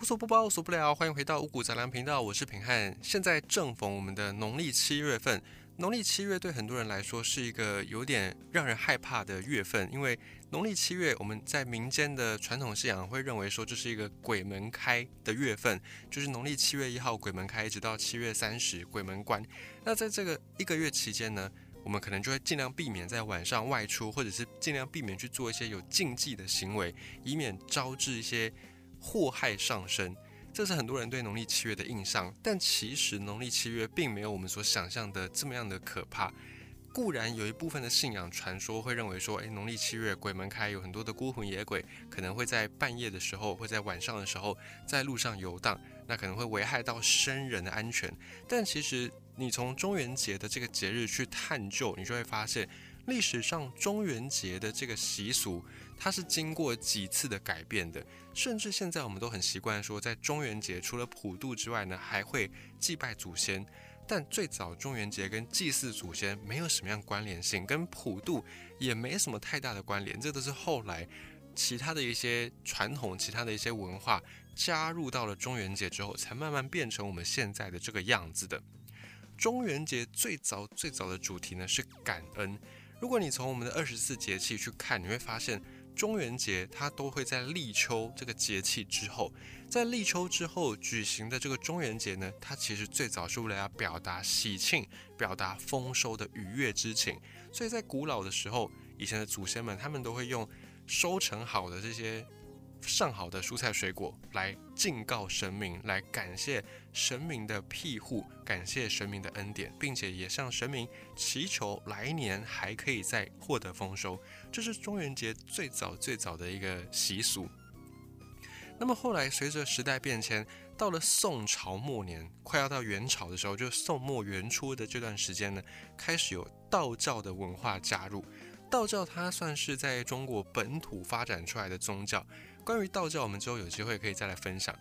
无所不包，无所不聊，欢迎回到五谷杂粮频道，我是平汉。现在正逢我们的农历七月份，农历七月对很多人来说是一个有点让人害怕的月份，因为农历七月我们在民间的传统信仰会认为说这是一个鬼门开的月份，就是农历七月一号鬼门开，一直到七月三十鬼门关。那在这个一个月期间呢，我们可能就会尽量避免在晚上外出，或者是尽量避免去做一些有禁忌的行为，以免招致一些。祸害上升，这是很多人对农历七月的印象。但其实农历七月并没有我们所想象的这么样的可怕。固然有一部分的信仰传说会认为说，诶，农历七月鬼门开，有很多的孤魂野鬼可能会在半夜的时候，会在晚上的时候在路上游荡，那可能会危害到生人的安全。但其实你从中元节的这个节日去探究，你就会发现，历史上中元节的这个习俗。它是经过几次的改变的，甚至现在我们都很习惯说，在中元节除了普渡之外呢，还会祭拜祖先。但最早中元节跟祭祀祖先没有什么样关联性，跟普渡也没什么太大的关联，这都是后来其他的一些传统、其他的一些文化加入到了中元节之后，才慢慢变成我们现在的这个样子的。中元节最早最早的主题呢是感恩。如果你从我们的二十四节气去看，你会发现。中元节它都会在立秋这个节气之后，在立秋之后举行的这个中元节呢，它其实最早是为了要表达喜庆、表达丰收的愉悦之情，所以在古老的时候，以前的祖先们他们都会用收成好的这些。上好的蔬菜水果来敬告神明，来感谢神明的庇护，感谢神明的恩典，并且也向神明祈求来年还可以再获得丰收。这是中元节最早最早的一个习俗。那么后来随着时代变迁，到了宋朝末年，快要到元朝的时候，就宋末元初的这段时间呢，开始有道教的文化加入。道教它算是在中国本土发展出来的宗教。关于道教，我们之后有机会可以再来分享。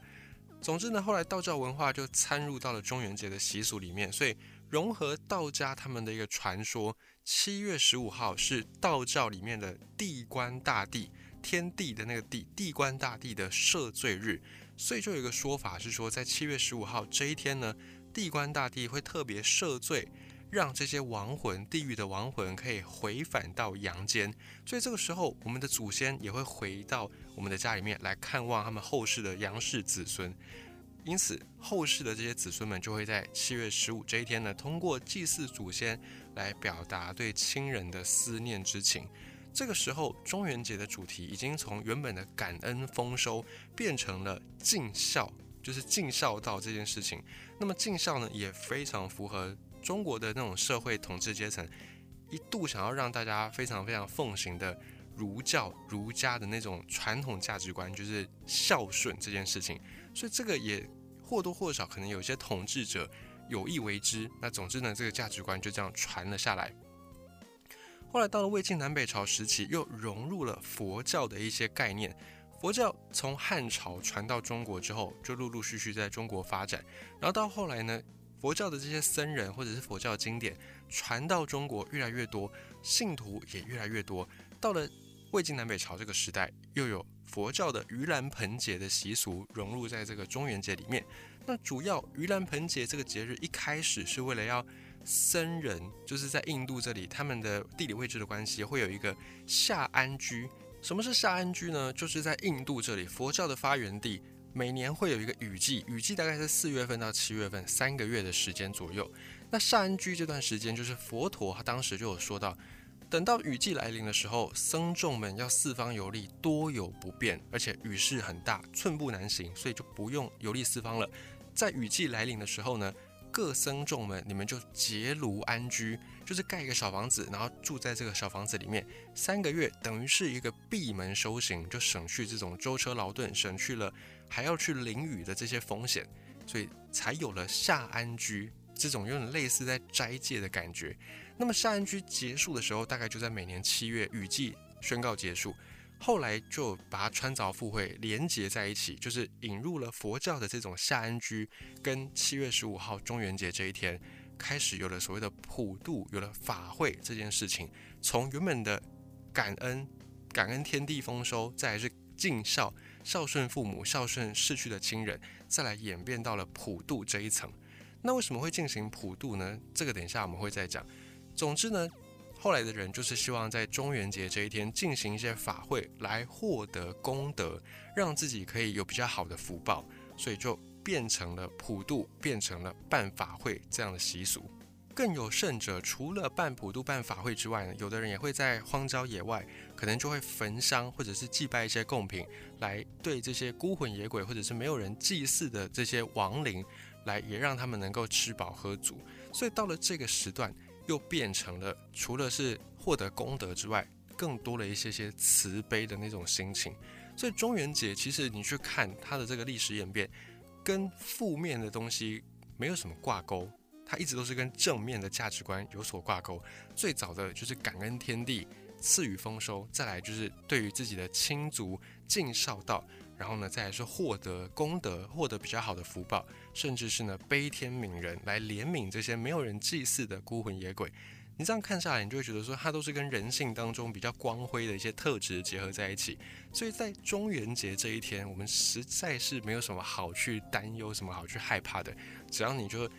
总之呢，后来道教文化就参入到了中元节的习俗里面，所以融合道家他们的一个传说，七月十五号是道教里面的地官大帝，天地的那个地，地官大帝的赦罪日，所以就有一个说法是说，在七月十五号这一天呢，地官大帝会特别赦罪。让这些亡魂、地狱的亡魂可以回返到阳间，所以这个时候，我们的祖先也会回到我们的家里面来看望他们后世的杨氏子孙。因此，后世的这些子孙们就会在七月十五这一天呢，通过祭祀祖先来表达对亲人的思念之情。这个时候，中元节的主题已经从原本的感恩丰收变成了尽孝，就是尽孝道这件事情。那么尽孝呢，也非常符合。中国的那种社会统治阶层一度想要让大家非常非常奉行的儒教、儒家的那种传统价值观，就是孝顺这件事情，所以这个也或多或少可能有些统治者有意为之。那总之呢，这个价值观就这样传了下来。后来到了魏晋南北朝时期，又融入了佛教的一些概念。佛教从汉朝传到中国之后，就陆陆续续在中国发展，然后到后来呢。佛教的这些僧人或者是佛教经典传到中国越来越多，信徒也越来越多。到了魏晋南北朝这个时代，又有佛教的盂兰盆节的习俗融入在这个中元节里面。那主要盂兰盆节这个节日一开始是为了要僧人，就是在印度这里，他们的地理位置的关系，会有一个下安居。什么是下安居呢？就是在印度这里，佛教的发源地。每年会有一个雨季，雨季大概是四月份到七月份，三个月的时间左右。那善安居这段时间，就是佛陀他当时就有说到，等到雨季来临的时候，僧众们要四方游历，多有不便，而且雨势很大，寸步难行，所以就不用游历四方了。在雨季来临的时候呢？各僧众们，你们就结庐安居，就是盖一个小房子，然后住在这个小房子里面三个月，等于是一个闭门修行，就省去这种舟车劳顿，省去了还要去淋雨的这些风险，所以才有了下安居这种有点类似在斋戒的感觉。那么下安居结束的时候，大概就在每年七月雨季宣告结束。后来就把它穿凿附会连结在一起，就是引入了佛教的这种下安居，跟七月十五号中元节这一天开始有了所谓的普渡，有了法会这件事情。从原本的感恩、感恩天地丰收，再来是尽孝，孝顺父母、孝顺逝去的亲人，再来演变到了普渡这一层。那为什么会进行普渡呢？这个等一下我们会再讲。总之呢，后来的人就是希望在中元节这一天进行一些法会，来获得功德，让自己可以有比较好的福报，所以就变成了普渡，变成了办法会这样的习俗。更有甚者，除了办普渡、办法会之外呢，有的人也会在荒郊野外，可能就会焚香或者是祭拜一些贡品，来对这些孤魂野鬼或者是没有人祭祀的这些亡灵，来也让他们能够吃饱喝足。所以到了这个时段，又变成了除了是获得功德之外，更多了一些些慈悲的那种心情。所以中元节其实你去看它的这个历史演变，跟负面的东西没有什么挂钩。它一直都是跟正面的价值观有所挂钩。最早的就是感恩天地赐予丰收，再来就是对于自己的亲族尽孝道，然后呢，再来是获得功德，获得比较好的福报，甚至是呢悲天悯人，来怜悯这些没有人祭祀的孤魂野鬼。你这样看下来，你就会觉得说，它都是跟人性当中比较光辉的一些特质结合在一起。所以在中元节这一天，我们实在是没有什么好去担忧，什么好去害怕的，只要你就。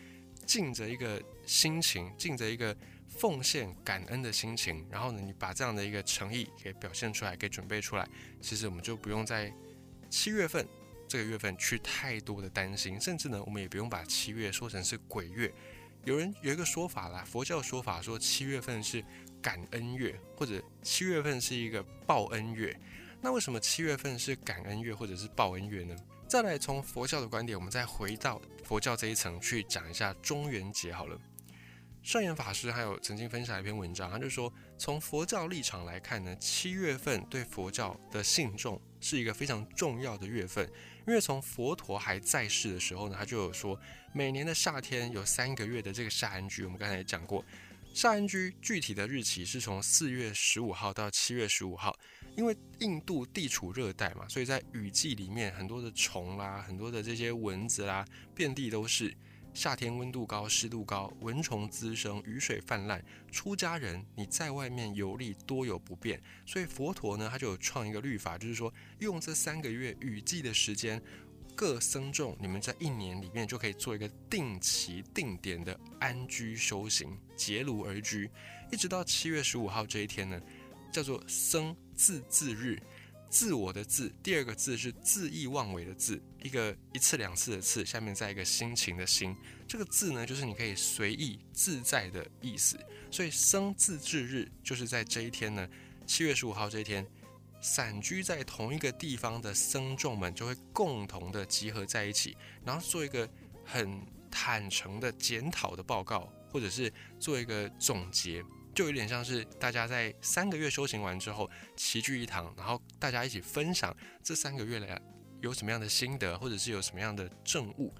尽着一个心情，尽着一个奉献感恩的心情，然后呢，你把这样的一个诚意给表现出来，给准备出来，其实我们就不用再七月份这个月份去太多的担心，甚至呢，我们也不用把七月说成是鬼月。有人有一个说法啦，佛教说法说七月份是感恩月，或者七月份是一个报恩月。那为什么七月份是感恩月或者是报恩月呢？再来从佛教的观点，我们再回到佛教这一层去讲一下中元节好了。圣严法师还有曾经分享一篇文章，他就说，从佛教立场来看呢，七月份对佛教的信众是一个非常重要的月份，因为从佛陀还在世的时候呢，他就有说，每年的夏天有三个月的这个夏安居，我们刚才也讲过，夏安居具体的日期是从四月十五号到七月十五号。因为印度地处热带嘛，所以在雨季里面，很多的虫啦，很多的这些蚊子啦，遍地都是。夏天温度高，湿度高，蚊虫滋生，雨水泛滥。出家人你在外面游历多有不便，所以佛陀呢，他就有创一个律法，就是说用这三个月雨季的时间，各僧众你们在一年里面就可以做一个定期定点的安居修行，结庐而居，一直到七月十五号这一天呢。叫做僧自自日，自我的自，第二个字是恣意妄为的恣，一个一次两次的次，下面再一个心情的心，这个字呢，就是你可以随意自在的意思。所以生自治日就是在这一天呢，七月十五号这一天，散居在同一个地方的僧众们就会共同的集合在一起，然后做一个很坦诚的检讨的报告，或者是做一个总结。就有点像是大家在三个月修行完之后齐聚一堂，然后大家一起分享这三个月来有什么样的心得，或者是有什么样的证悟。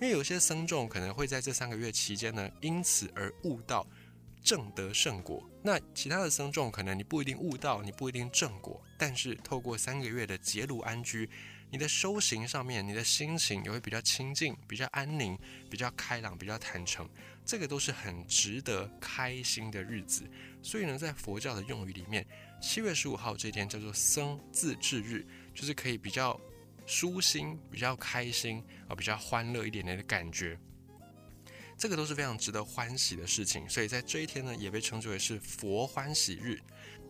因为有些僧众可能会在这三个月期间呢，因此而悟到正得圣果。那其他的僧众可能你不一定悟到，你不一定正果，但是透过三个月的结庐安居。你的修行上面，你的心情也会比较清静、比较安宁、比较开朗、比较坦诚，这个都是很值得开心的日子。所以呢，在佛教的用语里面，七月十五号这天叫做僧自治日，就是可以比较舒心、比较开心啊、比较欢乐一点点的感觉。这个都是非常值得欢喜的事情。所以在这一天呢，也被称之为是佛欢喜日。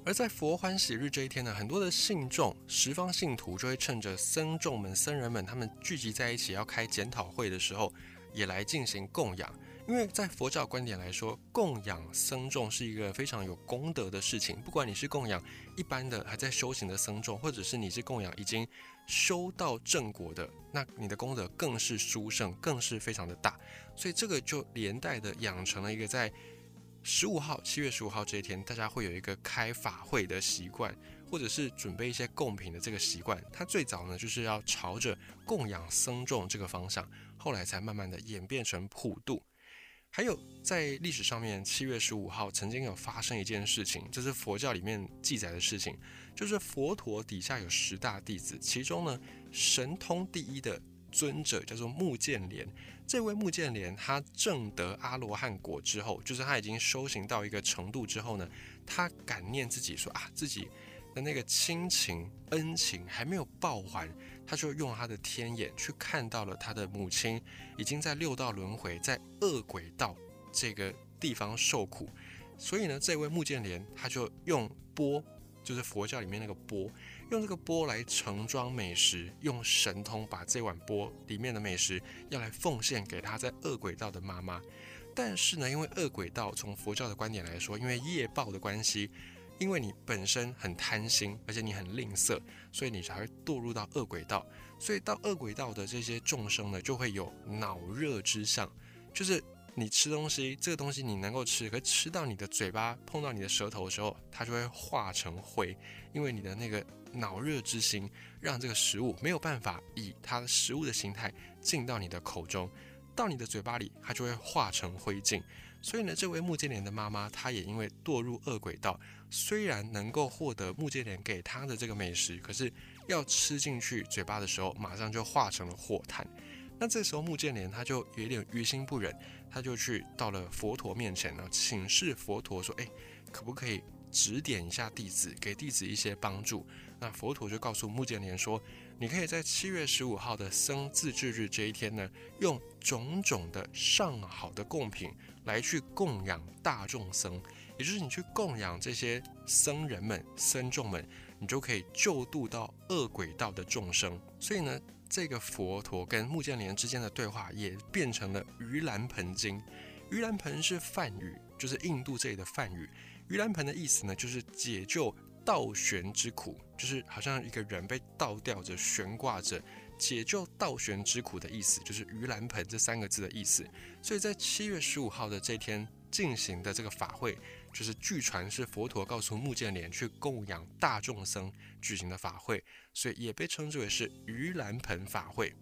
而在佛欢喜日这一天呢，很多的信众、十方信徒就会趁着僧众们、僧人们他们聚集在一起要开检讨会的时候，也来进行供养。因为在佛教观点来说，供养僧众是一个非常有功德的事情。不管你是供养一般的还在修行的僧众，或者是你是供养已经修到正果的，那你的功德更是殊胜，更是非常的大。所以这个就连带的养成了一个在。十五号，七月十五号这一天，大家会有一个开法会的习惯，或者是准备一些贡品的这个习惯。它最早呢，就是要朝着供养僧众这个方向，后来才慢慢的演变成普渡。还有在历史上面，七月十五号曾经有发生一件事情，这是佛教里面记载的事情，就是佛陀底下有十大弟子，其中呢神通第一的尊者叫做目犍连。这位木犍连，他证得阿罗汉果之后，就是他已经修行到一个程度之后呢，他感念自己说啊，自己的那个亲情恩情还没有报还，他就用他的天眼去看到了他的母亲已经在六道轮回，在恶鬼道这个地方受苦，所以呢，这位穆建连他就用钵，就是佛教里面那个钵，用这个钵来盛装美食，用神通把这碗钵里面的美食要来奉献给他在恶鬼道的妈妈。但是呢，因为恶鬼道从佛教的观点来说，因为业报的关系，因为你本身很贪心，而且你很吝啬，所以你才会堕入到恶鬼道。所以到恶鬼道的这些众生呢，就会有脑热之相，就是你吃东西，这个东西你能够吃，可吃到你的嘴巴碰到你的舌头的时候，它就会化成灰，因为你的那个脑热之心，让这个食物没有办法以它的食物的形态进到你的口中。到你的嘴巴里，它就会化成灰烬。所以呢，这位木建莲的妈妈，她也因为堕入恶鬼道，虽然能够获得木建莲给她的这个美食，可是要吃进去嘴巴的时候，马上就化成了火炭。那这时候木建莲他就有点于心不忍，他就去到了佛陀面前呢，请示佛陀说：“哎，可不可以指点一下弟子，给弟子一些帮助？”那佛陀就告诉木建莲说。你可以在七月十五号的僧自治日这一天呢，用种种的上好的贡品来去供养大众僧，也就是你去供养这些僧人们、僧众们，你就可以救度到恶鬼道的众生。所以呢，这个佛陀跟木建连之间的对话也变成了盂兰盆经。盂兰盆是梵语，就是印度这里的梵语。盂兰盆的意思呢，就是解救。倒悬之苦，就是好像一个人被倒吊着、悬挂着，解救倒悬之苦的意思，就是盂兰盆这三个字的意思。所以在七月十五号的这天进行的这个法会，就是据传是佛陀告诉木建连去供养大众僧举行的法会，所以也被称之为是盂兰盆法会。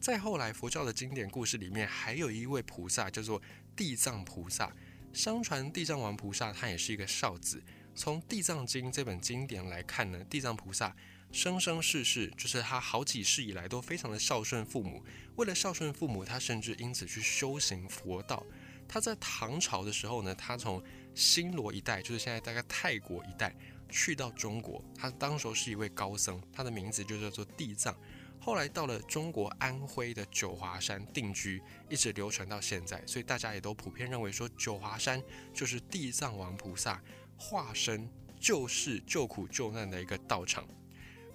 再后来，佛教的经典故事里面还有一位菩萨叫做地藏菩萨，相传地藏王菩萨他也是一个少子。从《地藏经》这本经典来看呢，地藏菩萨生生世世，就是他好几世以来都非常的孝顺父母。为了孝顺父母，他甚至因此去修行佛道。他在唐朝的时候呢，他从新罗一带，就是现在大概泰国一带，去到中国。他当时候是一位高僧，他的名字就叫做地藏。后来到了中国安徽的九华山定居，一直流传到现在。所以大家也都普遍认为说，九华山就是地藏王菩萨。化身救世救苦救难的一个道场，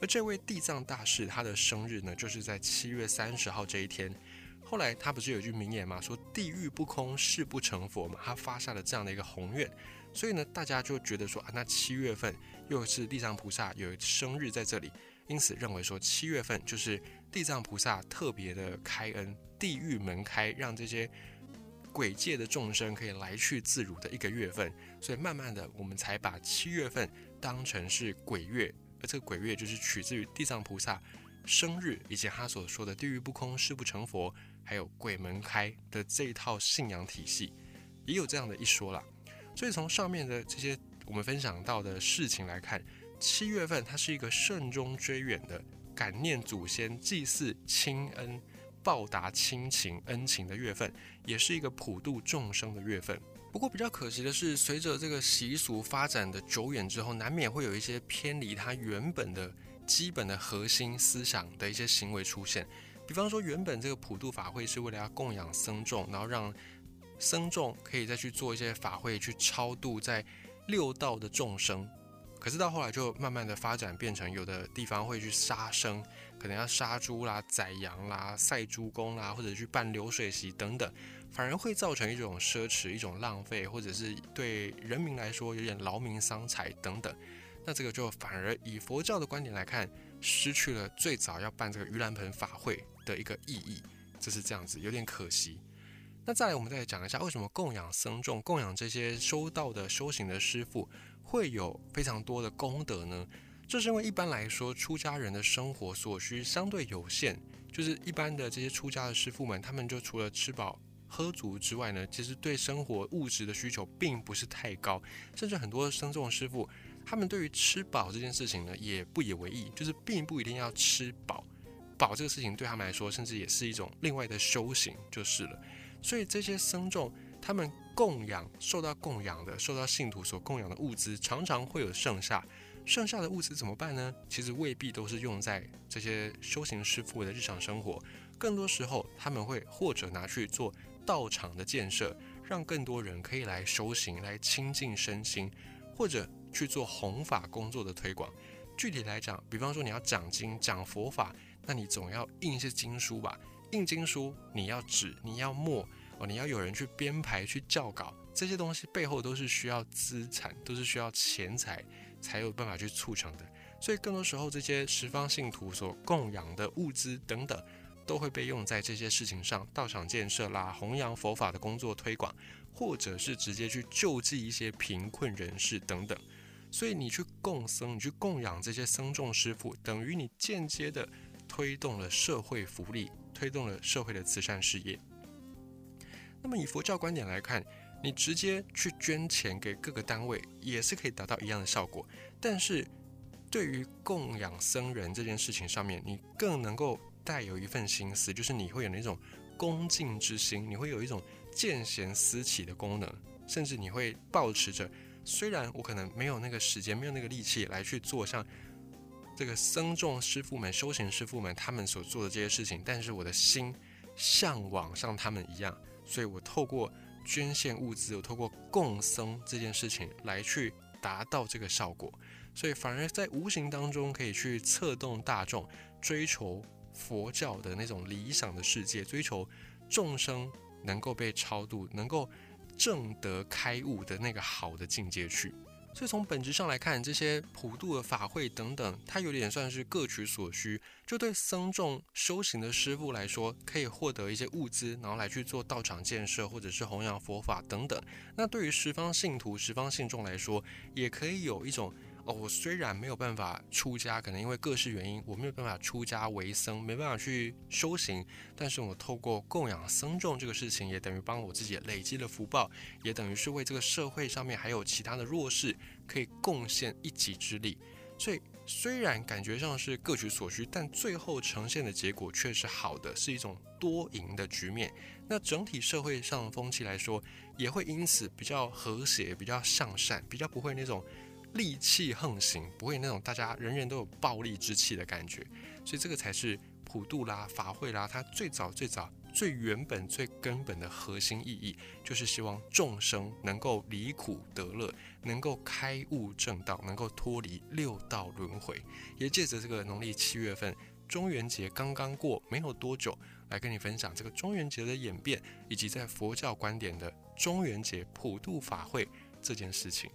而这位地藏大士，他的生日呢，就是在七月三十号这一天。后来他不是有句名言嘛，说“地狱不空，誓不成佛”嘛，他发下了这样的一个宏愿，所以呢，大家就觉得说啊，那七月份又是地藏菩萨有生日在这里，因此认为说七月份就是地藏菩萨特别的开恩，地狱门开，让这些。鬼界的众生可以来去自如的一个月份，所以慢慢的，我们才把七月份当成是鬼月，而这个鬼月就是取自于地藏菩萨生日，以及他所说的“地狱不空，誓不成佛”，还有“鬼门开”的这一套信仰体系，也有这样的一说啦。所以从上面的这些我们分享到的事情来看，七月份它是一个慎终追远的感念祖先、祭祀亲恩。报答亲情恩情的月份，也是一个普度众生的月份。不过比较可惜的是，随着这个习俗发展的久远之后，难免会有一些偏离它原本的基本的核心思想的一些行为出现。比方说，原本这个普渡法会是为了要供养僧众，然后让僧众可以再去做一些法会，去超度在六道的众生。可是到后来就慢慢的发展，变成有的地方会去杀生。可能要杀猪啦、宰羊啦、赛猪公啦，或者去办流水席等等，反而会造成一种奢侈、一种浪费，或者是对人民来说有点劳民伤财等等。那这个就反而以佛教的观点来看，失去了最早要办这个盂兰盆法会的一个意义，这是这样子，有点可惜。那再来，我们再讲一下，为什么供养僧众、供养这些修道的修行的师傅会有非常多的功德呢？这是因为一般来说，出家人的生活所需相对有限，就是一般的这些出家的师傅们，他们就除了吃饱喝足之外呢，其实对生活物质的需求并不是太高，甚至很多僧众师傅，他们对于吃饱这件事情呢，也不以为意，就是并不一定要吃饱，饱这个事情对他们来说，甚至也是一种另外的修行就是了。所以这些僧众，他们供养受到供养的，受到信徒所供养的物资，常常会有剩下。剩下的物资怎么办呢？其实未必都是用在这些修行师傅的日常生活，更多时候他们会或者拿去做道场的建设，让更多人可以来修行，来亲近身心，或者去做弘法工作的推广。具体来讲，比方说你要讲经讲佛法，那你总要印一些经书吧？印经书你要纸，你要墨你要有人去编排去校稿，这些东西背后都是需要资产，都是需要钱财才有办法去促成的。所以更多时候，这些十方信徒所供养的物资等等，都会被用在这些事情上，道场建设啦、弘扬佛法的工作推广，或者是直接去救济一些贫困人士等等。所以你去供僧，你去供养这些僧众师傅，等于你间接的推动了社会福利，推动了社会的慈善事业。那么以佛教观点来看，你直接去捐钱给各个单位，也是可以达到一样的效果。但是对于供养僧人这件事情上面，你更能够带有一份心思，就是你会有那种恭敬之心，你会有一种见贤思齐的功能，甚至你会保持着。虽然我可能没有那个时间，没有那个力气来去做像这个僧众师傅们、修行师傅们他们所做的这些事情，但是我的心向往像他们一样，所以我透过捐献物资，我透过供僧这件事情来去达到这个效果，所以反而在无形当中可以去策动大众追求佛教的那种理想的世界，追求众生能够被超度，能够。正得开悟的那个好的境界去，所以从本质上来看，这些普渡的法会等等，它有点算是各取所需。就对僧众修行的师傅来说，可以获得一些物资，然后来去做道场建设，或者是弘扬佛法等等。那对于十方信徒、十方信众来说，也可以有一种。哦，我虽然没有办法出家，可能因为各式原因，我没有办法出家为僧，没办法去修行，但是我透过供养僧众这个事情，也等于帮我自己累积了福报，也等于是为这个社会上面还有其他的弱势可以贡献一己之力。所以虽然感觉上是各取所需，但最后呈现的结果却是好的，是一种多赢的局面。那整体社会上的风气来说，也会因此比较和谐，比较向善，比较不会那种。戾气横行，不会那种大家人人都有暴力之气的感觉，所以这个才是普渡啦、法会啦，它最早最早、最原本、最根本的核心意义，就是希望众生能够离苦得乐，能够开悟正道，能够脱离六道轮回。也借着这个农历七月份中元节刚刚过没有多久，来跟你分享这个中元节的演变，以及在佛教观点的中元节普渡法会这件事情。